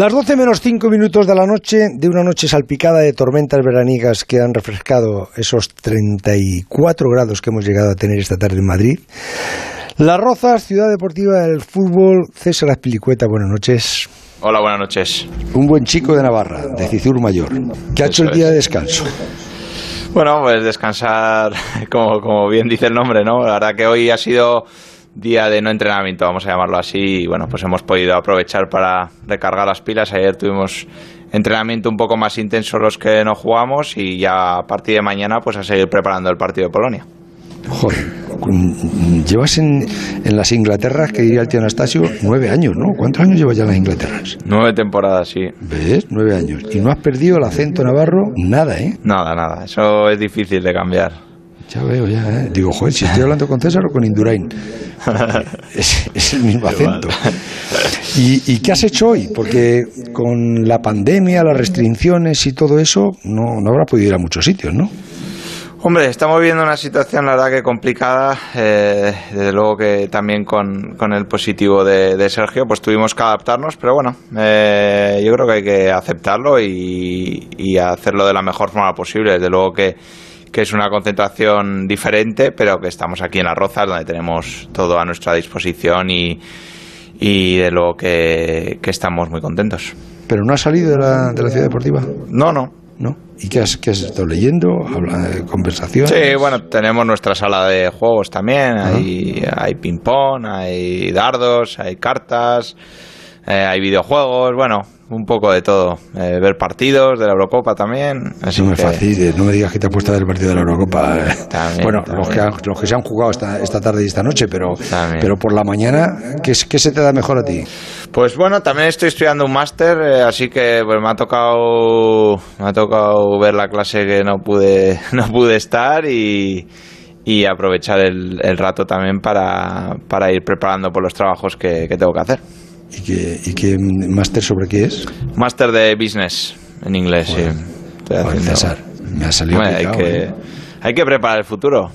Las 12 menos 5 minutos de la noche, de una noche salpicada de tormentas veraniegas que han refrescado esos 34 grados que hemos llegado a tener esta tarde en Madrid. Las Rozas, ciudad deportiva del fútbol. César Aspilicueta, buenas noches. Hola, buenas noches. Un buen chico de Navarra, de Cizur Mayor, que ha hecho el día de descanso. Bueno, pues descansar, como, como bien dice el nombre, ¿no? La verdad que hoy ha sido día de no entrenamiento, vamos a llamarlo así, y bueno, pues hemos podido aprovechar para recargar las pilas. Ayer tuvimos entrenamiento un poco más intenso los que no jugamos y ya a partir de mañana pues a seguir preparando el partido de Polonia. Joder, llevas en, en las Inglaterras, que diría el tío Anastasio, nueve años, ¿no? ¿Cuántos años llevas ya en las Inglaterras? Nueve temporadas, sí. ¿Ves? Nueve años. Y no has perdido el acento navarro, nada, ¿eh? Nada, nada. Eso es difícil de cambiar. Ya veo, ya, ¿eh? Digo, joder, si estoy hablando con César o con Indurain. es, es el mismo acento. ¿Y, ¿Y qué has hecho hoy? Porque con la pandemia, las restricciones y todo eso, no, no habrá podido ir a muchos sitios, ¿no? Hombre, estamos viviendo una situación, la verdad, que complicada. Eh, desde luego que también con, con el positivo de, de, Sergio, pues tuvimos que adaptarnos, pero bueno, eh, yo creo que hay que aceptarlo y, y, hacerlo de la mejor forma posible. Desde luego que, que, es una concentración diferente, pero que estamos aquí en Las Rozas, donde tenemos todo a nuestra disposición y, y de luego que, que estamos muy contentos. ¿Pero no has salido de la, de la ciudad deportiva? No, no, ¿no? ¿Y qué has, qué has estado leyendo? ¿Habla de conversaciones? Sí, bueno, tenemos nuestra sala de juegos también. Hay, hay ping-pong, hay dardos, hay cartas, eh, hay videojuegos, bueno, un poco de todo. Eh, ver partidos de la Eurocopa también. Así no me que... fastidies, no me digas que te has puesto a ver el partido de la Eurocopa. También, bueno, también. Los, que han, los que se han jugado esta, esta tarde y esta noche, pero, También. pero por la mañana, ¿qué, ¿qué se te da mejor a ti? Pues bueno, también estoy estudiando un máster, eh, así que pues me ha tocado me ha tocado ver la clase que no pude no pude estar y, y aprovechar el, el rato también para, para ir preparando por los trabajos que, que tengo que hacer. ¿Y qué, y qué máster sobre qué es? Máster de business en inglés, sí. Joder, haciendo- César, me ha salido hay que ¿eh? hay que preparar el futuro.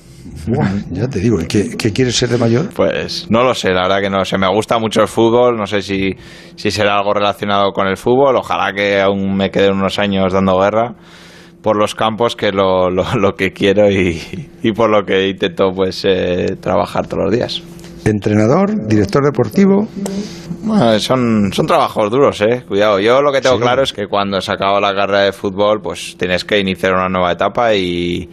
Buah, ya te digo, ¿y qué, qué quieres ser de mayor? Pues no lo sé, la verdad que no sé. Me gusta mucho el fútbol, no sé si, si será algo relacionado con el fútbol. Ojalá que aún me queden unos años dando guerra por los campos, que lo, lo, lo que quiero y, y por lo que intento pues eh, trabajar todos los días. Entrenador, director deportivo, Bueno, son, son trabajos duros, eh. Cuidado. Yo lo que tengo Sí. claro es que cuando se acaba la carrera de fútbol, pues tienes que iniciar una nueva etapa y,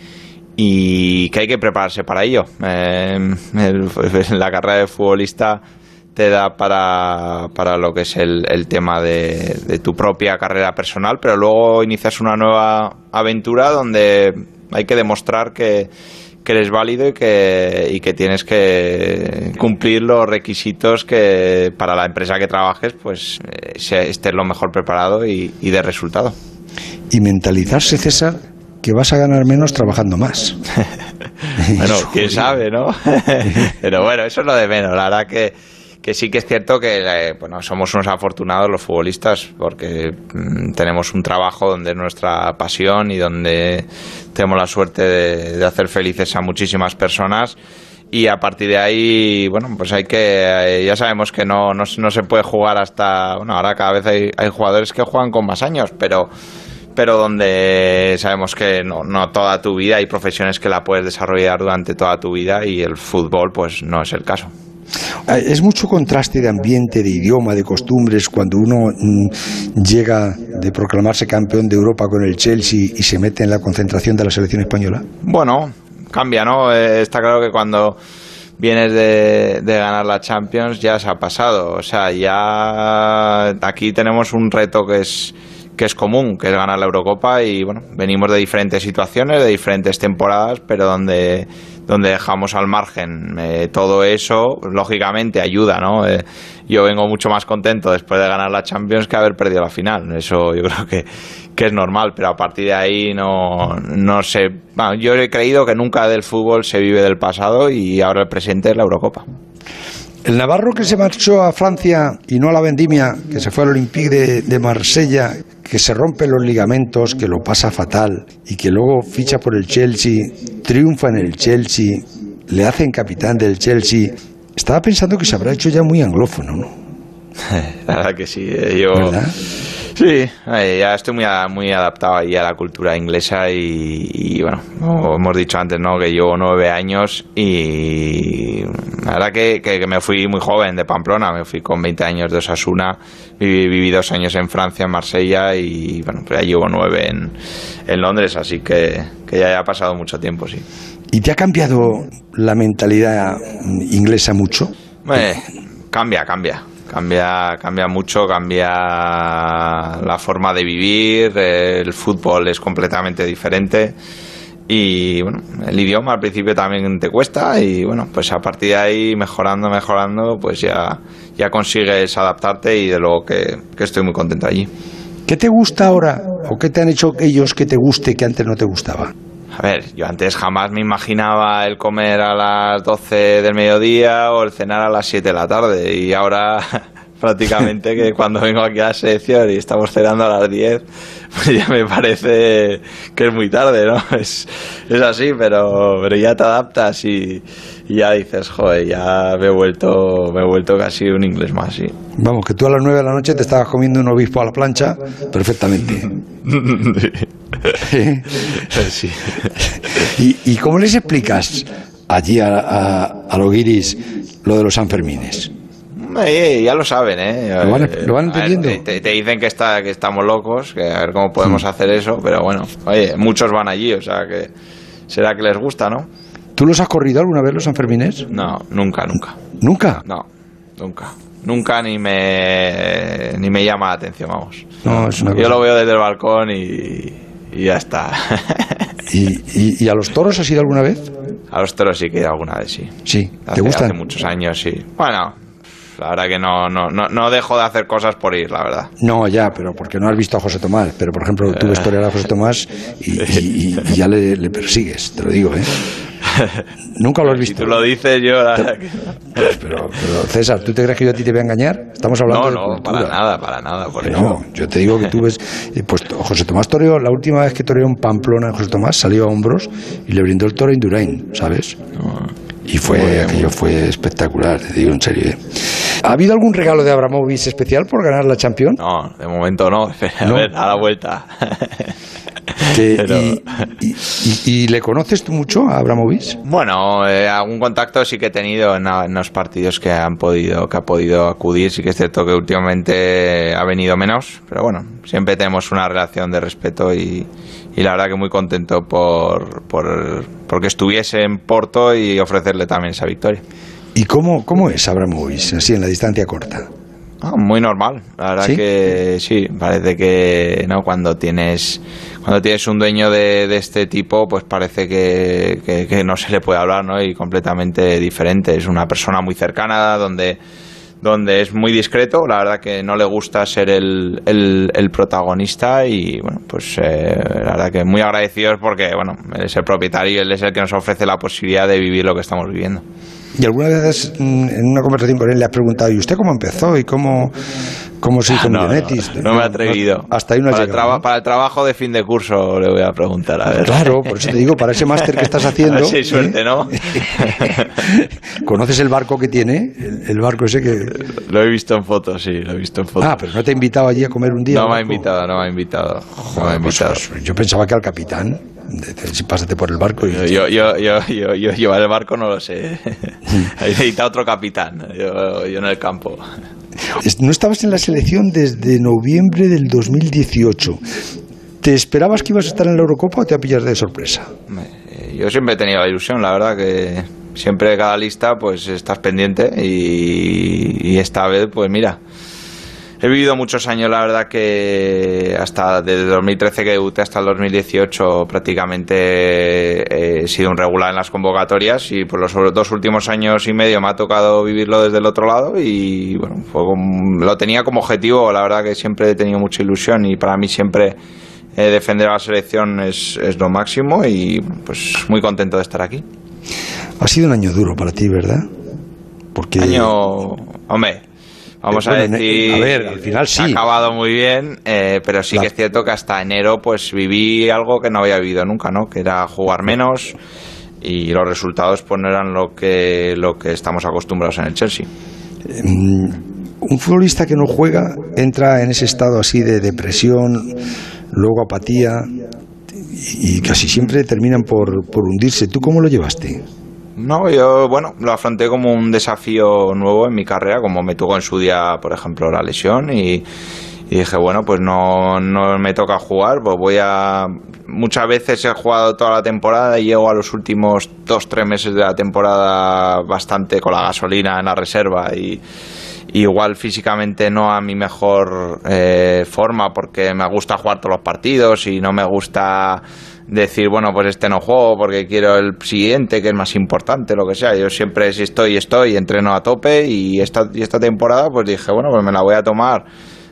y que hay que prepararse para ello. Eh, el- la carrera de futbolista te da para, para lo que es el, el tema de, de tu propia carrera personal, pero luego inicias una nueva aventura donde hay que demostrar que, que eres válido y que, y que tienes que cumplir los requisitos que para la empresa que trabajes pues eh, estés lo mejor preparado y, y de resultado. y mentalizarse, César, que vas a ganar menos trabajando más. Bueno, quién sabe, ¿no? Pero bueno, eso es lo de menos. La verdad que, que sí que es cierto que eh, bueno, somos unos afortunados los futbolistas porque mm, tenemos un trabajo donde es nuestra pasión y donde tenemos la suerte de, hacer felices a muchísimas personas. Y a partir de ahí, bueno, pues hay que, eh, ya sabemos que no, no, no se puede jugar hasta, bueno, ahora cada vez hay, hay jugadores que juegan con más años, pero pero donde sabemos que no, no toda tu vida hay profesiones que la puedes desarrollar durante toda tu vida y el fútbol pues no es el caso. Ah, Es mucho contraste de ambiente, de idioma, de costumbres cuando uno mm, llega de proclamarse campeón de Europa con el Chelsea y se mete en la concentración de la selección española. Bueno, cambia, ¿no? Eh, está claro que cuando vienes de, de ganar la Champions ya se ha pasado. O sea, ya aquí tenemos un reto que es que es común, que es ganar la Eurocopa y bueno, venimos de diferentes situaciones, de diferentes temporadas, pero donde donde dejamos al margen eh, todo eso, lógicamente ayuda, ¿no? Eh, yo vengo mucho más contento después de ganar la Champions que haber perdido la final. Eso yo creo que, que es normal, pero a partir de ahí no, no sé. Yo he creído que nunca del fútbol se vive del pasado y ahora el presente es la Eurocopa. El Navarro que se marchó a Francia y no a la Vendimia, que se fue al Olympique de Marsella, que se rompe los ligamentos, que lo pasa fatal y que luego ficha por el Chelsea, triunfa en el Chelsea, le hacen capitán del Chelsea. Estaba pensando que se habrá hecho ya muy anglófono, ¿no? la verdad que sí. Eh, yo, Sí, ya estoy muy, muy adaptado ahí a la cultura inglesa y, bueno, como hemos dicho antes, ¿no? Que llevo nueve años y la verdad que, que, me fui muy joven de Pamplona, me fui con 20 años de Osasuna, viví, viví dos años en Francia, en Marsella y bueno, pues ya llevo nueve en, en Londres, así que, que ya ha pasado mucho tiempo, sí. ¿Y te ha cambiado la mentalidad inglesa mucho? cambia, cambia Cambia, cambia mucho, cambia la forma de vivir, el fútbol es completamente diferente y bueno, el idioma al principio también te cuesta y bueno, pues a partir de ahí mejorando, mejorando, pues ya, ya consigues adaptarte y de luego que, que estoy muy contento allí. ¿Qué te gusta ahora o qué te han hecho ellos que te guste que antes no te gustaba? A ver, yo antes jamás me imaginaba el comer a las 12 del mediodía o el cenar a las 7 de la tarde y ahora prácticamente que cuando vengo aquí a la selección y estamos cenando a las 10, pues ya me parece que es muy tarde, ¿no? Es, es así, pero, pero ya te adaptas y, ya dices, joder, ya me he vuelto, me he vuelto casi un inglés más, sí. Vamos, que tú a las 9 de la noche te estabas comiendo un obispo a la plancha perfectamente. sí. ¿Y, cómo les explicas allí a, a, los guiris lo de los Sanfermines? ya lo saben, ¿eh? ¿Lo van, entendiendo? te, dicen que, está, que estamos locos, que a ver cómo podemos hmm. hacer eso, pero bueno, oye, muchos van allí, o sea que será que les gusta, ¿no? ¿Tú los has corrido alguna vez los Sanfermines? No, nunca, nunca. ¿Nunca? No, nunca nunca ni me ni me llama la atención, vamos. No, Yo lo veo desde el balcón y, ya está. ¿Y, a los toros has ido alguna vez? A los toros sí que he ido alguna vez, sí. Sí, ¿te gustan? Hace muchos años, sí. Bueno, la verdad que no, no, no, no, dejo de hacer cosas por ir, la verdad. No, ya, pero porque no has visto a José Tomás. Pero, por ejemplo, tú ves por a José Tomás y, ya le, le, persigues, te lo digo, ¿eh? Nunca lo has visto. Si tú lo dices, yo. Pues, pero, César, ¿tú te crees que yo a ti te voy a engañar? Estamos hablando. No, no, para nada, para nada. Por no, yo te digo que tú ves. Pues José Tomás toreó, la última vez que toreó en Pamplona, José Tomás salió a hombros y le brindó el toro a Indurain, ¿sabes? Y fue, aquello fue espectacular, te digo en serio. ¿eh? ¿Ha habido algún regalo de Abramovich especial por ganar la Champions? No, de momento no. A ver, a la vuelta. y, le conoces tú mucho a Abramovich? Bueno, eh, algún contacto sí que he tenido en, los partidos que han podido que ha podido acudir. Sí que es cierto que últimamente ha venido menos, pero bueno, siempre tenemos una relación de respeto y, la verdad que muy contento por, por porque estuviese en Porto y ofrecerle también esa victoria. ¿Y cómo, cómo es Abramovich, así en la distancia corta? Ah, muy normal, la verdad que sí, parece que no cuando tienes cuando tienes un dueño de, este tipo, pues parece que, que, no se le puede hablar, ¿no? Y completamente diferente. Es una persona muy cercana, donde, donde es muy discreto. La verdad que no le gusta ser el, el, protagonista y, bueno, pues eh, la verdad que muy agradecidos porque, bueno, él es el propietario él es el que nos ofrece la posibilidad de vivir lo que estamos viviendo. Y alguna vez mm, en una conversación con él le has preguntado, ¿y usted cómo empezó? ¿Y cómo, cómo se hizo no, no, me he atrevido. hasta ahí no para, el llegado, para el trabajo de fin de curso le voy a preguntar. A ver. Claro, por eso te digo, para ese máster que estás haciendo. Sí, suerte, ¿no? ¿Conoces el barco que tiene? El, barco ese que. Lo he visto en fotos, sí, lo he visto en fotos. Ah, pero no te ha invitado allí a comer un día. No me ha invitado, no me ha invitado. No me ha pues, invitado. Pues, yo pensaba que al capitán si pásate por el barco. Y... Yo, yo, yo, yo, yo llevar el barco no lo sé. Necesita otro capitán, yo, yo en el campo. No estabas en la selección desde noviembre del 2018. ¿Te esperabas que ibas a estar en la Eurocopa o te pillas de sorpresa? Yo siempre he tenido la ilusión, la verdad que siempre cada lista pues estás pendiente y, y esta vez pues mira, He vivido muchos años, la verdad que hasta desde 2013 que debuté hasta el 2018 prácticamente he sido un regular en las convocatorias y por los dos últimos años y medio me ha tocado vivirlo desde el otro lado y bueno, lo tenía como objetivo, la verdad que siempre he tenido mucha ilusión y para mí siempre eh, defender a la selección es, es lo máximo y pues muy contento de estar aquí. Ha sido un año duro para ti, ¿verdad? Porque... Año, hombre, Vamos a decir, a ver, al final sí. Ha acabado muy bien, eh, pero sí que es cierto que hasta enero pues viví algo que no había vivido nunca, ¿no? Que era jugar menos y los resultados pues no eran lo que lo que estamos acostumbrados en el Chelsea. Mm, un futbolista que no juega entra en ese estado así de depresión, luego apatía y casi siempre terminan por, por hundirse. ¿Tú cómo lo llevaste? No, yo, bueno, lo afronté como un desafío nuevo en mi carrera, como me tuvo en su día, por ejemplo, la lesión y, dije, bueno, pues no, no me toca jugar, pues voy a... Muchas veces he jugado toda la temporada y llego a los últimos dos, tres meses de la temporada bastante con la gasolina en la reserva y igual físicamente no a mi mejor eh, forma porque me gusta jugar todos los partidos y no me gusta decir, bueno, pues este no juego porque quiero el siguiente, que es más importante, lo que sea. Yo siempre, si estoy, estoy, entreno a tope y esta, y esta temporada, pues dije, bueno, pues me la voy a tomar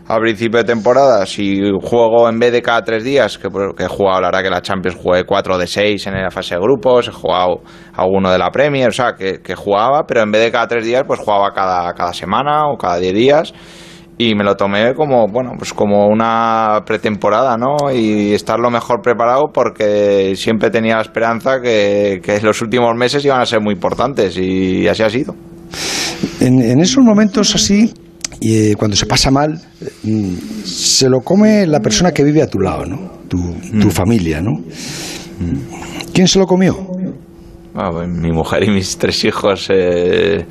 a principio de temporada. Si juego en vez de cada tres días, que, que he jugado, la verdad que la Champions jugué cuatro de seis en la fase de grupos, he jugado alguno de la Premier, o sea, que, que jugaba, pero en vez de cada tres días, pues jugaba cada, cada semana o cada diez días y me lo tomé como bueno pues como una pretemporada no y estar lo mejor preparado porque siempre tenía la esperanza que, que los últimos meses iban a ser muy importantes y así ha sido. En, esos momentos así y eh, cuando se pasa mal mm, se lo come la persona que vive a tu lado no tu, tu mm. familia no mm. quién se lo comió ah, pues mi mujer y mis tres hijos eh,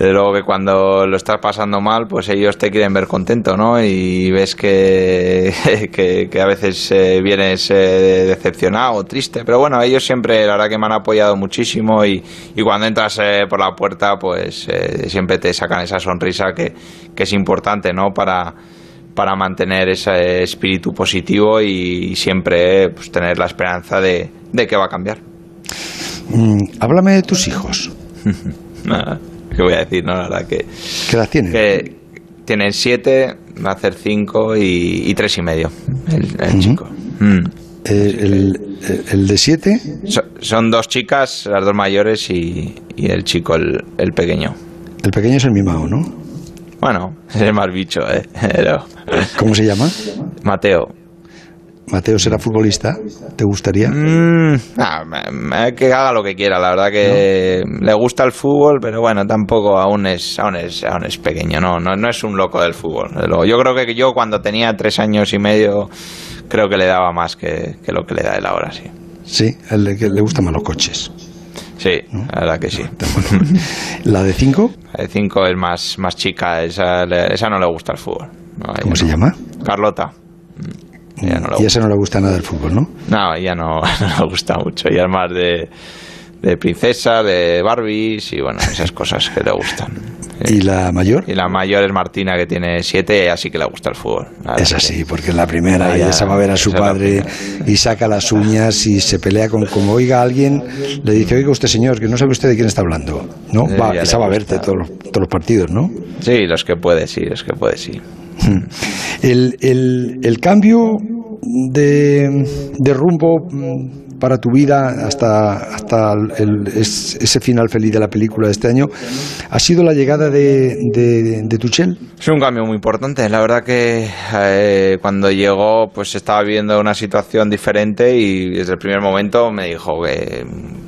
desde luego que cuando lo estás pasando mal, pues ellos te quieren ver contento, ¿no? Y ves que, que, a veces eh, vienes eh, decepcionado o triste, pero bueno, ellos siempre, la verdad que me han apoyado muchísimo y, y cuando entras eh, por la puerta, pues siempre te sacan esa sonrisa que, que es importante, ¿no? Para, para mantener ese espíritu positivo y, siempre pues, tener la esperanza de, de que va a cambiar. Mm, háblame de tus hijos. ¿Qué voy a decir? No, la verdad que... ¿Qué edad tienen? Que tienen siete, va a hacer cinco y, tres y medio, el, chico. Mm. El, el, de siete? son dos chicas, las dos mayores y, y el chico, el, el, pequeño. El pequeño es el mimado, ¿no? Bueno, es el más bicho, ¿eh? Pero... ¿Cómo se llama? Mateo. Mateo será futbolista, ¿te gustaría? Mm, que haga lo que quiera, la verdad que le gusta el fútbol, pero bueno, tampoco aún es, aún es, aún es pequeño, no, no, es un loco del fútbol. Yo creo que yo cuando tenía tres años y medio, creo que le daba más que, lo que le da él ahora, sí. Sí, le, le gustan más los coches. Sí, la verdad que sí. ¿La de cinco? La de cinco es más, más chica, esa, esa no le gusta el fútbol. ¿Cómo se llama? Carlota y a esa no le gusta nada el fútbol, ¿no? No, ella no, no le gusta mucho. Ella es más de, de princesa, de Barbies y bueno, esas cosas que le gustan. ¿Y la mayor? Y la mayor es Martina, que tiene siete, y así que le gusta el fútbol. Es así, porque en la primera ella, se va a ver a su padre y saca las uñas y se pelea con como oiga a alguien, le dice, oiga usted señor, que no sabe usted de quién está hablando. ¿No? va, esa va a verte todos los, todos los partidos, ¿no? Sí, los que puede, sí, los que puede, sí. El, el, el cambio de, de rumbo mm, para tu vida hasta, hasta ese final feliz de la película de este año ha sido la llegada de, de, Tuchel? Es un cambio muy importante. La verdad que eh, cuando llegó pues estaba viviendo una situación diferente y desde el primer momento me dijo que,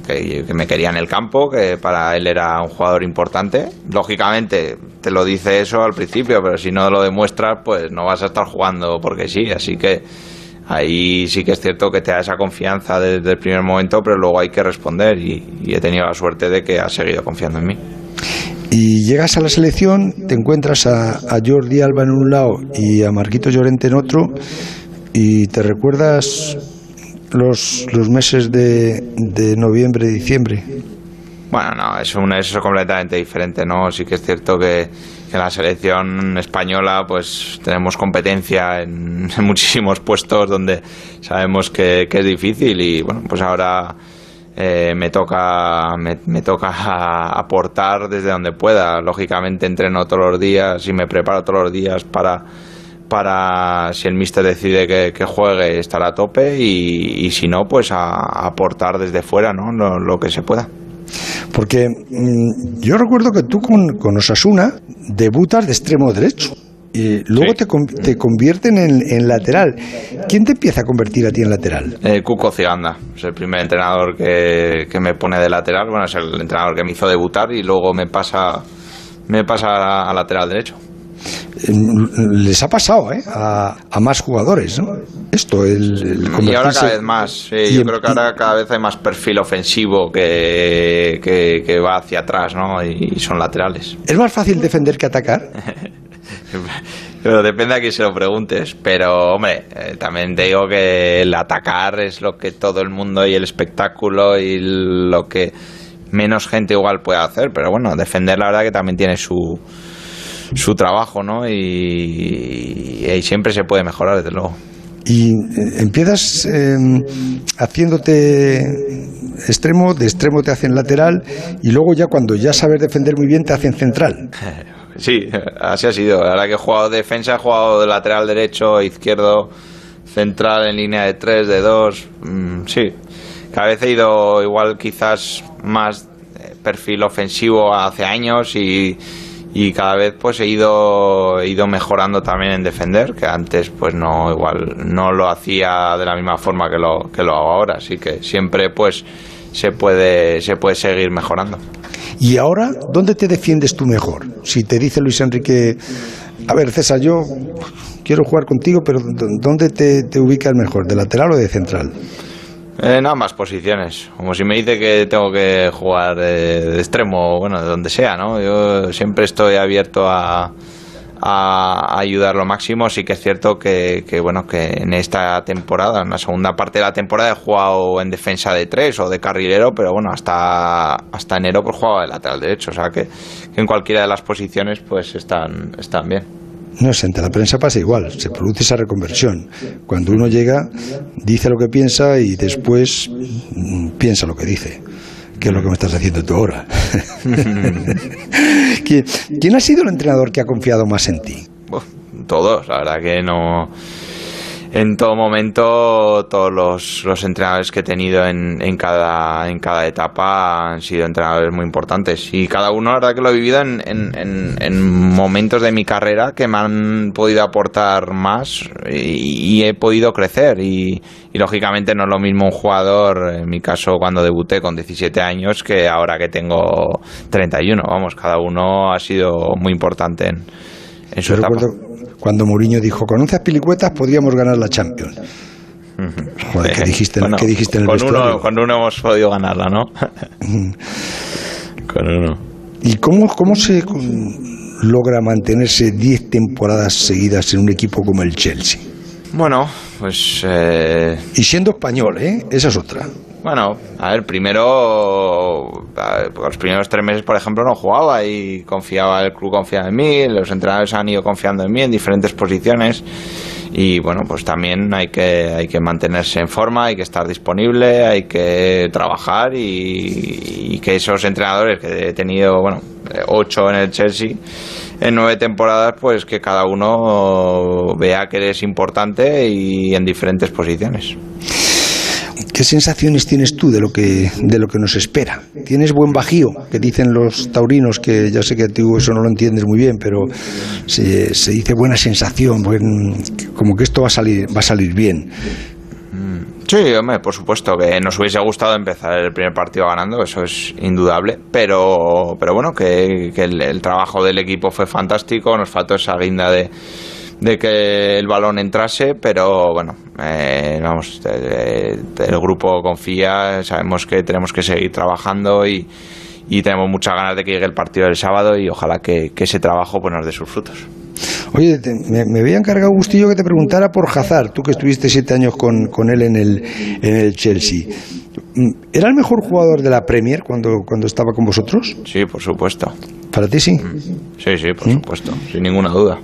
que, me quería en el campo, que para él era un jugador importante. Lógicamente te lo dice eso al principio, pero si no lo demuestras pues no vas a estar jugando porque sí. Así que ahí sí que es cierto que te da esa confianza desde el primer momento, pero luego hay que responder y, he tenido la suerte de que ha seguido confiando en mí. Y llegas a la selección, te encuentras a, Jordi Alba en un lado y a Marquito Llorente en otro, y te recuerdas los, los meses de, noviembre y diciembre. Bueno, no, es un es completamente diferente, ¿no? Sí que es cierto que en la selección española pues tenemos competencia en, muchísimos puestos donde sabemos que, es difícil y bueno pues ahora eh, me toca me, toca aportar desde donde pueda lógicamente entreno todos los días y me preparo todos los días para para si el míster decide que, juegue estar a tope y, si no pues a, aportar desde fuera no lo que se pueda porque mm, yo recuerdo que tú con, con, Osasuna debutas de extremo derecho. Y luego te, te, convierten en, lateral. ¿Quién te empieza a convertir a ti en lateral? Eh, Cuco Ciganda. Es el primer entrenador que, que, me pone de lateral. Bueno, es el entrenador que me hizo debutar y luego me pasa, me pasa a lateral derecho. Les ha pasado ¿eh? a, más jugadores, ¿no? Esto, el, Y ahora cada vez más, yo creo que ahora cada vez hay más perfil ofensivo que, que, va hacia atrás, ¿no? Y son laterales. ¿Es más fácil defender que atacar? Pero depende a quién se lo preguntes. Pero, hombre, eh, también te digo que el atacar es lo que todo el mundo y el espectáculo y lo que menos gente igual puede hacer. Pero bueno, defender la verdad que también tiene su, su trabajo, ¿no? Y, y, siempre se puede mejorar, desde luego. Y eh, empiezas em, haciéndote extremo, de extremo te hacen lateral y luego ya cuando ya sabes defender muy bien te hacen central. Sí, así ha sido. Ahora que he jugado defensa, he jugado de lateral derecho, izquierdo, central en línea de 3, de 2. Mm, sí, cada vez he ido igual quizás más eh, perfil ofensivo hace años y, y cada vez pues he ido, he ido mejorando también en defender, que antes pues no igual no lo hacía de la misma forma que lo, que lo hago ahora. Así que siempre pues se puede, se puede seguir mejorando. Y ahora, ¿dónde te defiendes tú mejor? Si te dice Luis Enrique, a ver, César, yo quiero jugar contigo, pero ¿dónde te, te ubicas mejor? ¿De lateral o de central? En ambas posiciones. Como si me dice que tengo que jugar de extremo, bueno, de donde sea, ¿no? Yo siempre estoy abierto a, ayudar lo máximo. Sí que es cierto que, bueno, que en esta temporada, en la segunda parte de la temporada, he jugado en defensa de tres o de carrilero, pero bueno, hasta, hasta enero pues jugaba de lateral derecho. O sea que, en cualquiera de las posiciones pues están, están bien. No sé, ante la prensa pasa igual, se produce esa reconversión. Cuando uno llega, dice lo que piensa y después mm, piensa lo que dice que es lo que me estás haciendo tú ahora. ¿Quién ha sido el entrenador que ha confiado más en ti? todos, la verdad que no en todo momento todos los, entrenadores que he tenido en, en, cada, en cada etapa han sido entrenadores muy importantes. Y cada uno la verdad que lo he vivido en, en, momentos de mi carrera que me han podido aportar más y, he podido crecer. Y, y, lógicamente no es lo mismo un jugador, en mi caso cuando debuté con 17 años que ahora que tengo 31, vamos, cada uno ha sido muy importante en, en su etapa cuando Mourinho dijo, con 11 pilicuetas podríamos ganar la Champions. Joder, ¿qué dijiste, ¿qué dijiste en el con Uno, con uno hemos podido ganarla, ¿no? con uno. ¿Y cómo, cómo se logra mantenerse 10 temporadas seguidas en un equipo como el Chelsea? Bueno, pues... Eh... Y siendo español, ¿eh? Esa es otra. Bueno, a ver, primero, los primeros tres meses, por ejemplo, no jugaba y confiaba, el club confiaba en mí, los entrenadores han ido confiando en mí en diferentes posiciones y bueno, pues también hay que, hay que mantenerse en forma, hay que estar disponible, hay que trabajar y, y que esos entrenadores que he tenido, bueno, ocho en el Chelsea, en nueve temporadas, pues que cada uno vea que eres importante y en diferentes posiciones. ¿Qué sensaciones tienes tú de lo que de lo que nos espera? ¿Tienes buen bajío? Que dicen los taurinos, que ya sé que tú eso no lo entiendes muy bien, pero se, se dice buena sensación, como que esto va a salir, va a salir bien. Sí, hombre, por supuesto que nos hubiese gustado empezar el primer partido ganando, eso es indudable, pero, pero bueno, que, el, trabajo del equipo fue fantástico, nos faltó esa guinda de, de que el balón entrase, pero bueno, eh, vamos, el grupo confía, sabemos que tenemos que seguir trabajando y, tenemos muchas ganas de que llegue el partido del sábado y ojalá que, ese trabajo pues, nos dé sus frutos. Oye, me, me, había encargado Gustillo que te preguntara por Hazard, tú que estuviste siete años con, con él en el, en el Chelsea. ¿Era el mejor jugador de la Premier cuando, cuando estaba con vosotros? Sí, por supuesto. ¿Para ti sí? Sí, sí, por supuesto, sin ninguna duda.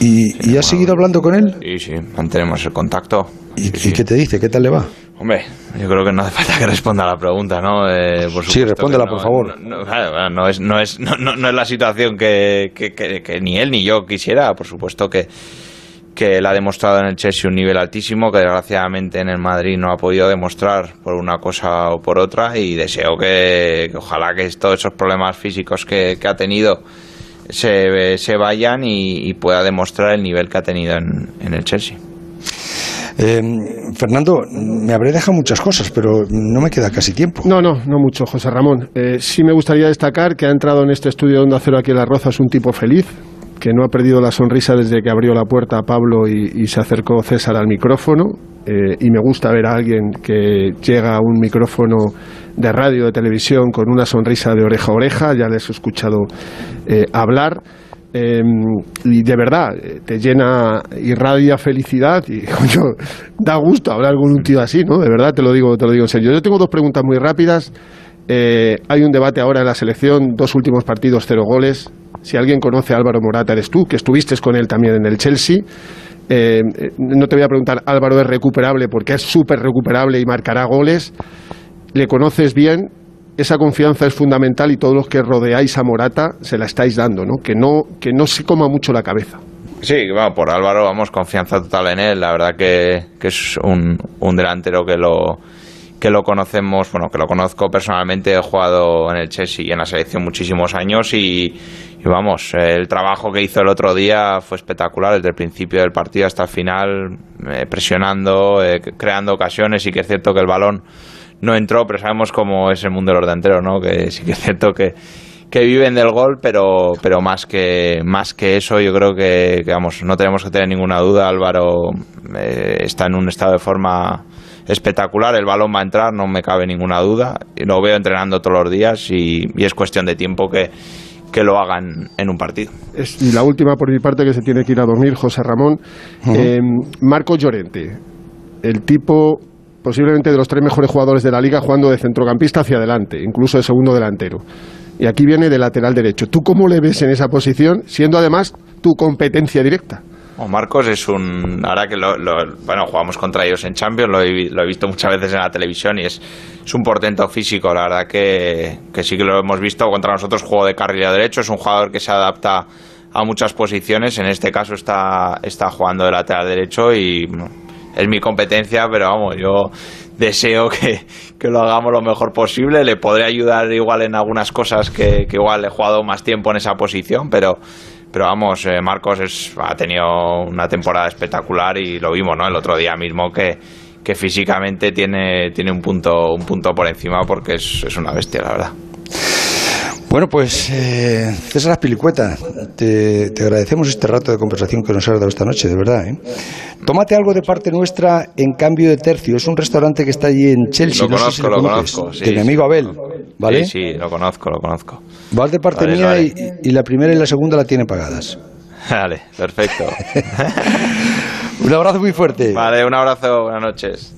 ¿Y, has seguido hablando con él? Sí, sí, mantenemos el contacto. ¿Y, qué te dice? ¿Qué tal le va? Hombre, yo creo que no hace falta que responda a la pregunta, ¿no? Eh, sí, respóndela, por favor. No, es, no, es, no, es la situación que, que, ni él ni yo quisiera. Por supuesto que, que él ha demostrado en el Chelsea un nivel altísimo que desgraciadamente en el Madrid no ha podido demostrar por una cosa o por otra y deseo que, ojalá que todos esos problemas físicos que, ha tenido se, se vayan y, pueda demostrar el nivel que ha tenido en, el Chelsea. Eh, Fernando, me habré dejado muchas cosas, pero no me queda casi tiempo. No, no, no mucho, José Ramón. Eh, sí me gustaría destacar que ha entrado en este estudio de Onda Cero aquí en Las Rozas un tipo feliz, que no ha perdido la sonrisa desde que abrió la puerta a Pablo y, se acercó César al micrófono. Eh, y me gusta ver a alguien que llega a un micrófono de radio, de televisión, con una sonrisa de oreja a oreja. Ya les he escuchado eh, hablar. Em, y de verdad, te llena, irradia felicidad y da gusto hablar con un tío así, ¿no? De verdad te lo digo, te lo digo en serio. Yo tengo dos preguntas muy rápidas. Eh, hay un debate ahora en la selección, dos últimos partidos, cero goles. Si alguien conoce a Álvaro Morata, eres tú, que estuviste con él también en el Chelsea. Eh, no te voy a preguntar, Álvaro es recuperable porque es súper recuperable y marcará goles. Le conoces bien, esa confianza es fundamental y todos los que rodeáis a Morata se la estáis dando, ¿no? Que no, que no se coma mucho la cabeza. Sí, bueno, por Álvaro vamos, confianza total en él. La verdad que, que es un, un delantero que lo, que lo conocemos, bueno, que lo conozco personalmente, he jugado en el Chelsea y en la selección muchísimos años y, vamos, el trabajo que hizo el otro día fue espectacular, desde el principio del partido hasta el final, eh, presionando, eh, creando ocasiones y que es cierto que el balón no entró, pero sabemos cómo es el mundo de los delanteros, ¿no? Que sí que es cierto que, que viven del gol, pero, pero más, que, más que eso, yo creo que, vamos, no tenemos que tener ninguna duda. Álvaro eh, está en un estado de forma espectacular, el balón va a entrar, no me cabe ninguna duda. Lo veo entrenando todos los días y, es cuestión de tiempo que, que lo hagan en un partido. y la última por mi parte que se tiene que ir a dormir, José Ramón. Eh, Marco Llorente, el tipo posiblemente de los tres mejores jugadores de la liga jugando de centrocampista hacia adelante, incluso de segundo delantero. Y aquí viene de lateral derecho. ¿Tú cómo le ves en esa posición, siendo además tu competencia directa? Marcos es un. Ahora que lo, bueno, jugamos contra ellos en Champions, lo he, visto muchas veces en la televisión y es, es un portento físico. La verdad que, que, sí que lo hemos visto contra nosotros, juego de carril derecho. Es un jugador que se adapta a muchas posiciones. En este caso está, está jugando de lateral derecho y es mi competencia, pero vamos, yo deseo que, que, lo hagamos lo mejor posible. Le podré ayudar igual en algunas cosas que, que igual he jugado más tiempo en esa posición, pero pero vamos, eh, Marcos es, ha tenido una temporada espectacular y lo vimos, ¿no? El otro día mismo que, que físicamente tiene, tiene un, punto, un punto por encima porque es, es una bestia, la verdad. Bueno, pues eh, César Pilicueta, te, te, agradecemos este rato de conversación que nos has dado esta noche, de verdad. ¿eh? Tómate algo de parte nuestra en cambio de tercio. Es un restaurante que está allí en Chelsea. Lo conozco, lo, conozco. de mi amigo Abel, ¿vale? Sí, sí, lo conozco, lo conozco. Vas de parte mía Y, y, la primera y la segunda la tiene pagadas. Vale, perfecto. un abrazo muy fuerte. Vale, un abrazo, buenas noches.